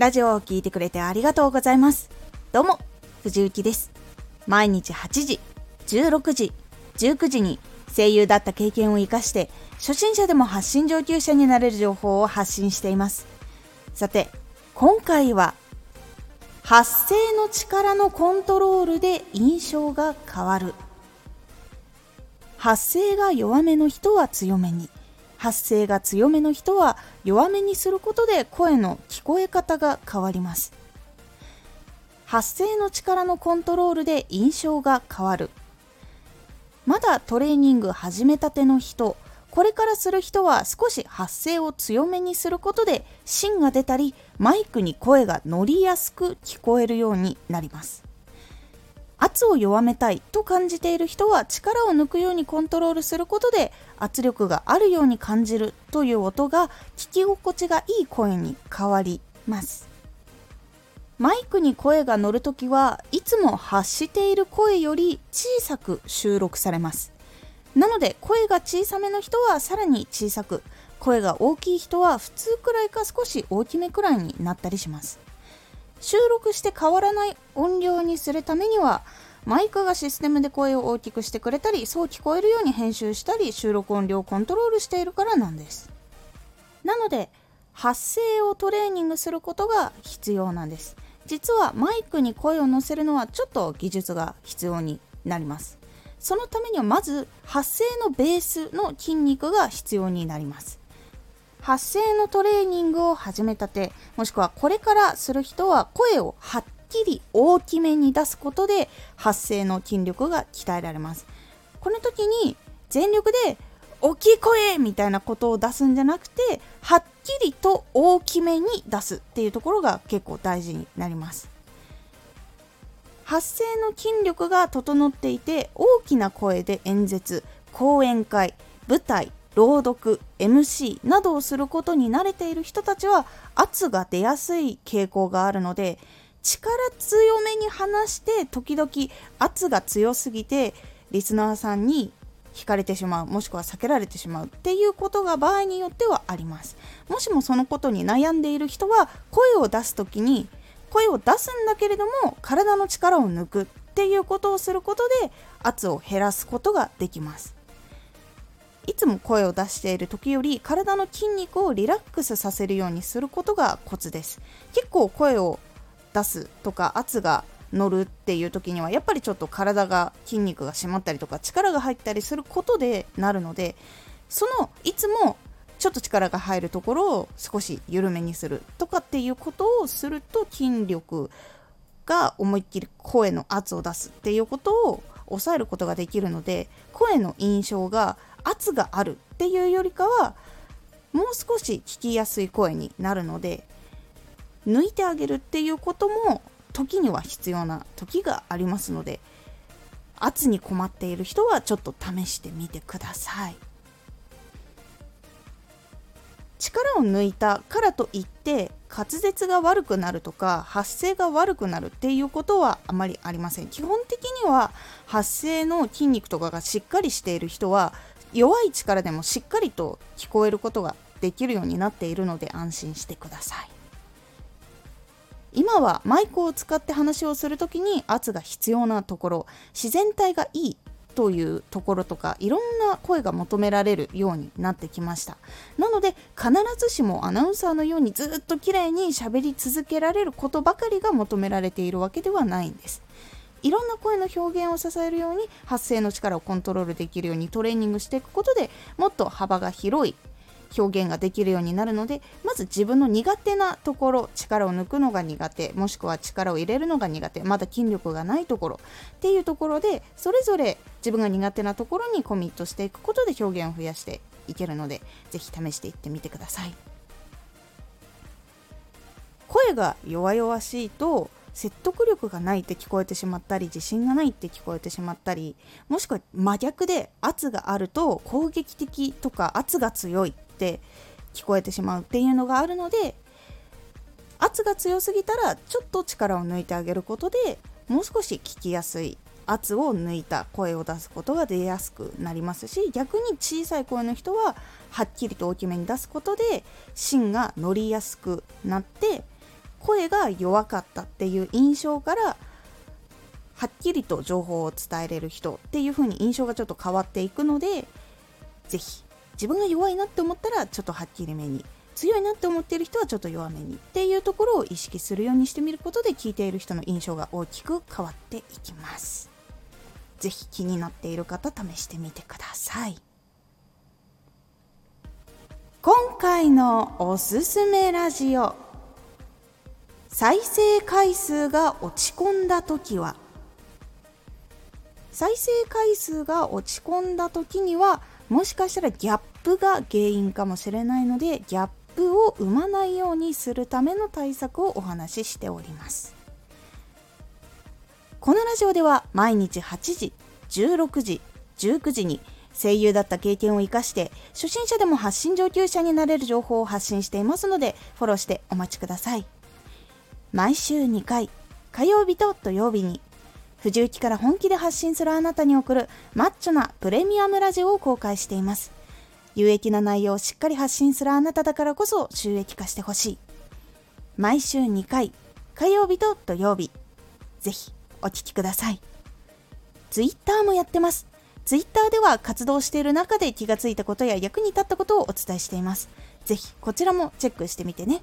ラジオを聴いてくれてありがとうございます。どうも、藤幸です。毎日8時、16時、19時に声優だった経験を活かして、初心者でも発信上級者になれる情報を発信しています。さて、今回は、発声の力のコントロールで印象が変わる。発声が弱めの人は強めに。発声が強めの人は弱めにすることで声の聞こえ方が変わります。発声の力のコントロールで印象が変わる。まだトレーニング始めたての人これからする人は少し発声を強めにすることで芯が出たりマイクに声が乗りやすく聞こえるようになります。圧を弱めたいと感じている人は力を抜くようにコントロールすることで圧力があるように感じるという音が聞き心地がいい声に変わります。マイクに声が乗るときはいつも発している声より小さく収録されます。なので声が小さめの人はさらに小さく声が大きい人は普通くらいか少し大きめくらいになったりします。収録して変わらない音量にするためにはマイクがシステムで声を大きくしてくれたりそう聞こえるように編集したり収録音量をコントロールしているからなんです。なので発声をトレーニングすることが必要なんです。実はマイクに声を乗せるのはちょっと技術が必要になります。そのためにはまず発声のベースの筋肉が必要になります。発声のトレーニングを始めたてもしくはこれからする人は声をはっきり大きめに出すことで発声の筋力が鍛えられます。この時に全力で大きい声みたいなことを出すんじゃなくてはっきりと大きめに出すっていうところが結構大事になります。発声の筋力が整っていて大きな声で演説講演会舞台朗読 MC などをすることに慣れている人たちは圧が出やすい傾向があるので力強めに話して時々圧が強すぎてリスナーさんに惹かれてしまうもしくは避けられてしまうっていうことが場合によってはあります。もしもそのことに悩んでいる人は声を出す時に声を出すんだけれども体の力を抜くっていうことをすることで圧を減らすことができます。いつも声を出している時より体の筋肉をリラックスさせるようにすることがコツです。結構声を出すとか圧が乗るっていう時にはやっぱりちょっと体が筋肉が締まったりとか力が入ったりすることでなるのでそのいつもちょっと力が入るところを少し緩めにするとかっていうことをすると筋力が思いっきり声の圧を出すっていうことを抑えることができるので声の印象が圧があるっていうよりかはもう少し聞きやすい声になるので抜いてあげるっていうことも時には必要な時がありますので圧に困っている人はちょっと試してみてください。力を抜いたからといって滑舌が悪くなるとか発声が悪くなるっていうことはあまりありません。基本的には発声の筋肉とかがしっかりしている人は弱い力でもしっかりと聞こえることができるようになっているので安心してください。今はマイクを使って話をする時に圧が必要なところ自然体がいいというところとかいろんな声が求められるようになってきました。なので必ずしもアナウンサーのようにずっと綺麗に喋り続けられることばかりが求められているわけではないんです。いろんな声の表現を支えるように発声の力をコントロールできるようにトレーニングしていくことでもっと幅が広い表現ができるようになるのでまず自分の苦手なところ力を抜くのが苦手もしくは力を入れるのが苦手まだ筋力がないところっていうところでそれぞれ自分が苦手なところにコミットしていくことで表現を増やしていけるのでぜひ試していってみてください。声が弱々しいと説得力がないって聞こえてしまったり自信がないって聞こえてしまったりもしくは真逆で圧があると攻撃的とか圧が強いって聞こえてしまうっていうのがあるので圧が強すぎたらちょっと力を抜いてあげることでもう少し聞きやすい圧を抜いた声を出すことが出やすくなりますし逆に小さい声の人ははっきりと大きめに出すことで芯が乗りやすくなって声が弱かったっていう印象からはっきりと情報を伝えれる人っていう風に印象がちょっと変わっていくので是非自分が弱いなって思ったらちょっとはっきりめに強いなって思っている人はちょっと弱めにっていうところを意識するようにしてみることで聞いている人の印象が大きく変わっていきます。是非気になっている方試してみてください。今回のおすすめラジオ。再生回数が落ち込んだ時は再生回数が落ち込んだ時にはもしかしたらギャップが原因かもしれないのでギャップを生まないようにするための対策をお話ししております。このラジオでは毎日8時16時19時に声優だった経験を生かして初心者でも発信上級者になれる情報を発信していますのでフォローしてお待ちください。毎週2回火曜日と土曜日に藤雪から本気で発信するあなたに送るマッチョなプレミアムラジオを公開しています。有益な内容をしっかり発信するあなただからこそ収益化してほしい。毎週2回火曜日と土曜日。ぜひお聴きください。Twitter もやってます。ツイッターでは活動している中で気がついたことや役に立ったことをお伝えしています。ぜひこちらもチェックしてみてね。